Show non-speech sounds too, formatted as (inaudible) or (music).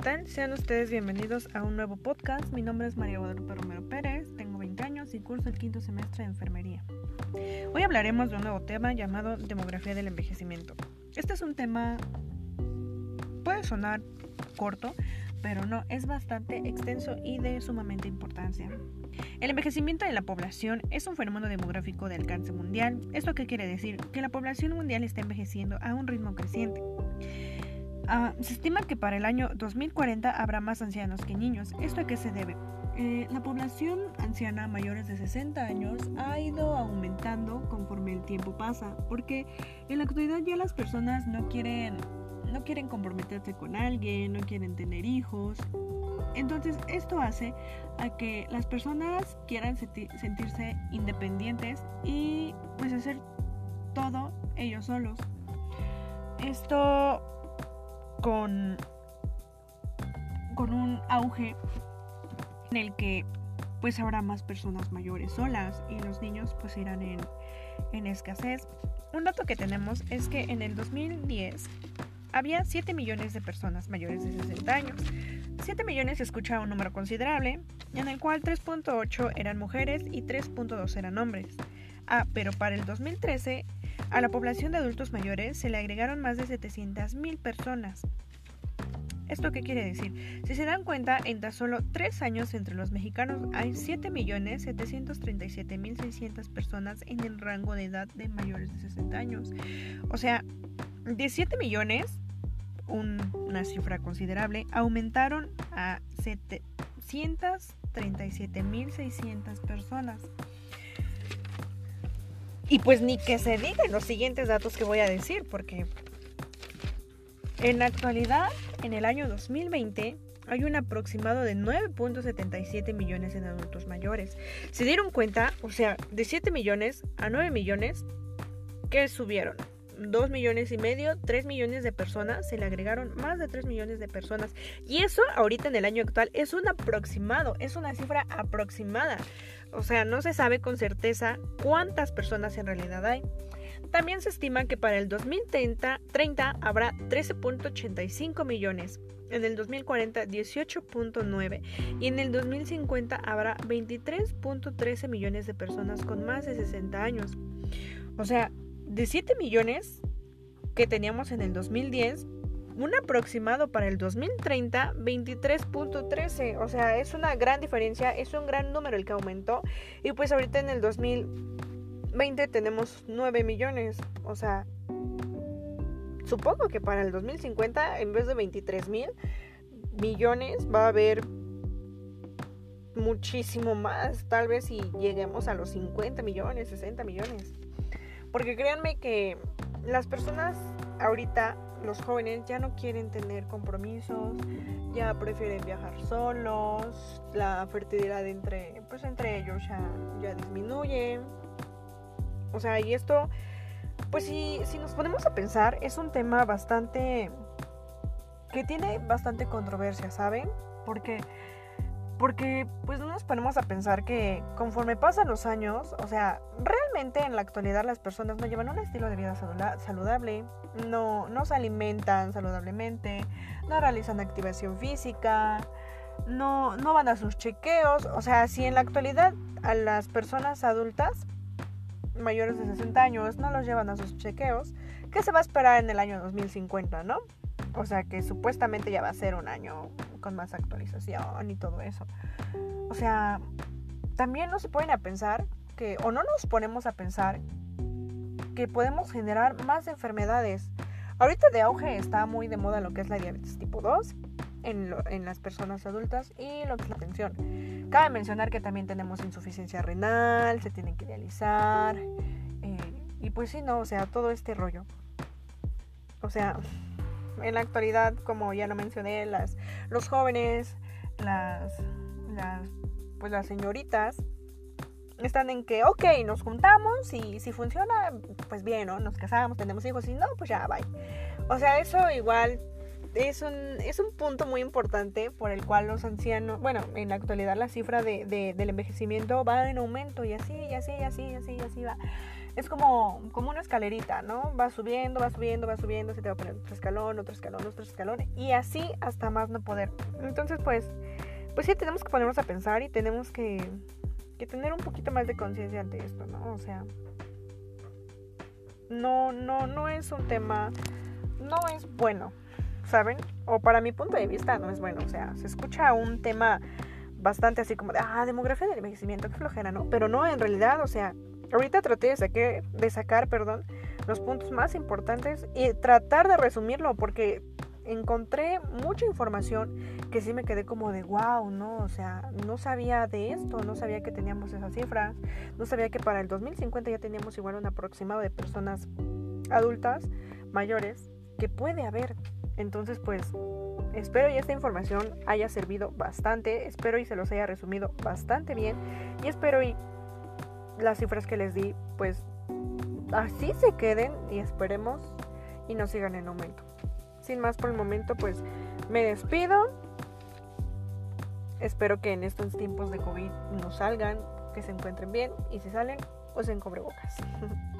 tal? Sean ustedes bienvenidos a un nuevo podcast. Mi nombre es María Guadalupe Romero Pérez, tengo 20 años y curso el quinto semestre de enfermería. Hoy hablaremos de un nuevo tema llamado demografía del envejecimiento. Este es un tema, puede sonar corto, pero no, es bastante extenso y de sumamente importancia. El envejecimiento de la población es un fenómeno demográfico de alcance mundial. ¿Esto qué quiere decir? Que la población mundial está envejeciendo a un ritmo creciente. Ah, se estima que para el año 2040 habrá más ancianos que niños. ¿Esto a qué se debe? Eh, la población anciana mayores de 60 años ha ido aumentando conforme el tiempo pasa, porque en la actualidad ya las personas no quieren, no quieren comprometerse con alguien, no quieren tener hijos. Entonces esto hace a que las personas quieran sentirse independientes y pues hacer todo ellos solos. Esto con, con un auge en el que pues habrá más personas mayores solas y los niños pues irán en, en escasez. Un dato que tenemos es que en el 2010 había 7 millones de personas mayores de 60 años. 7 millones se escucha un número considerable, en el cual 3.8 eran mujeres y 3.2 eran hombres. Ah, pero para el 2013 a la población de adultos mayores se le agregaron más de 700.000 personas. ¿Esto qué quiere decir? Si se dan cuenta, en tan solo tres años entre los mexicanos hay 7.737.600 personas en el rango de edad de mayores de 60 años. O sea, de 7 millones, una cifra considerable, aumentaron a 737.600 personas. Y pues ni que se digan los siguientes datos que voy a decir, porque en la actualidad, en el año 2020, hay un aproximado de 9.77 millones en adultos mayores. Se dieron cuenta, o sea, de 7 millones a 9 millones, que subieron. 2 millones y medio, 3 millones de personas, se le agregaron más de 3 millones de personas. Y eso ahorita en el año actual es un aproximado, es una cifra aproximada. O sea, no se sabe con certeza cuántas personas en realidad hay. También se estima que para el 2030 habrá 13.85 millones, en el 2040 18.9 y en el 2050 habrá 23.13 millones de personas con más de 60 años. O sea, de 7 millones que teníamos en el 2010, un aproximado para el 2030 23.13, o sea, es una gran diferencia, es un gran número el que aumentó. Y pues ahorita en el 2020 tenemos 9 millones, o sea, supongo que para el 2050 en vez de 23 mil millones va a haber muchísimo más, tal vez si lleguemos a los 50 millones, 60 millones. Porque créanme que las personas ahorita los jóvenes ya no quieren tener compromisos, ya prefieren viajar solos, la fertilidad entre, pues entre ellos ya, ya disminuye. O sea, y esto, pues si, si nos ponemos a pensar, es un tema bastante, que tiene bastante controversia, ¿saben? Porque porque pues no nos ponemos a pensar que conforme pasan los años, o sea, realmente en la actualidad las personas no llevan un estilo de vida saludable, no, no se alimentan saludablemente, no realizan activación física, no, no van a sus chequeos, o sea, si en la actualidad a las personas adultas mayores de 60 años no los llevan a sus chequeos, ¿qué se va a esperar en el año 2050, no? O sea que supuestamente ya va a ser un año con más actualización y todo eso. O sea, también no se pueden a pensar que, o no nos ponemos a pensar que podemos generar más enfermedades. Ahorita de auge está muy de moda lo que es la diabetes tipo 2 en, en las personas adultas y lo que es la tensión. Cabe mencionar que también tenemos insuficiencia renal, se tienen que dializar. Eh, y pues sí, no, o sea, todo este rollo. O sea, en la actualidad, como ya lo mencioné, las, los jóvenes, las, las, pues las señoritas, están en que, ok, nos juntamos y si funciona, pues bien, ¿no? Nos casamos, tenemos hijos y no, pues ya, bye. O sea, eso igual es un, es un punto muy importante por el cual los ancianos, bueno, en la actualidad la cifra de, del envejecimiento va en aumento y así, y así, y así, y así, y así va. es como, como una escalerita, ¿no? Va subiendo, va subiendo, va subiendo, se te va a poner otro escalón, otro escalón, otro escalón, y así hasta más no poder. Entonces, pues, pues sí, tenemos que ponernos a pensar y tenemos que, que tener un poquito más de conciencia ante esto, ¿no? O sea, no, no, no es un tema, no es bueno, ¿saben? O para mi punto de vista no es bueno, o sea, se escucha un tema bastante así como de, ah, demografía del envejecimiento, qué flojera, ¿no? Pero no, en realidad, o sea, ahorita traté de, sacar, de sacar, perdón, los puntos más importantes y tratar de resumirlo porque encontré mucha información que sí me quedé como de wow, ¿no? O sea, no sabía de esto, no sabía que teníamos esas cifras, no sabía que para el 2050 ya teníamos igual un aproximado de personas adultas mayores que puede haber. Entonces, pues, espero y esta información haya servido bastante, espero y se los haya resumido bastante bien y espero y las cifras que les di, pues, así se queden y esperemos y no sigan en aumento sin más por el momento, pues me despido. Espero que en estos tiempos de COVID no salgan, que se encuentren bien y si salen, pues en cobrebocas. (laughs)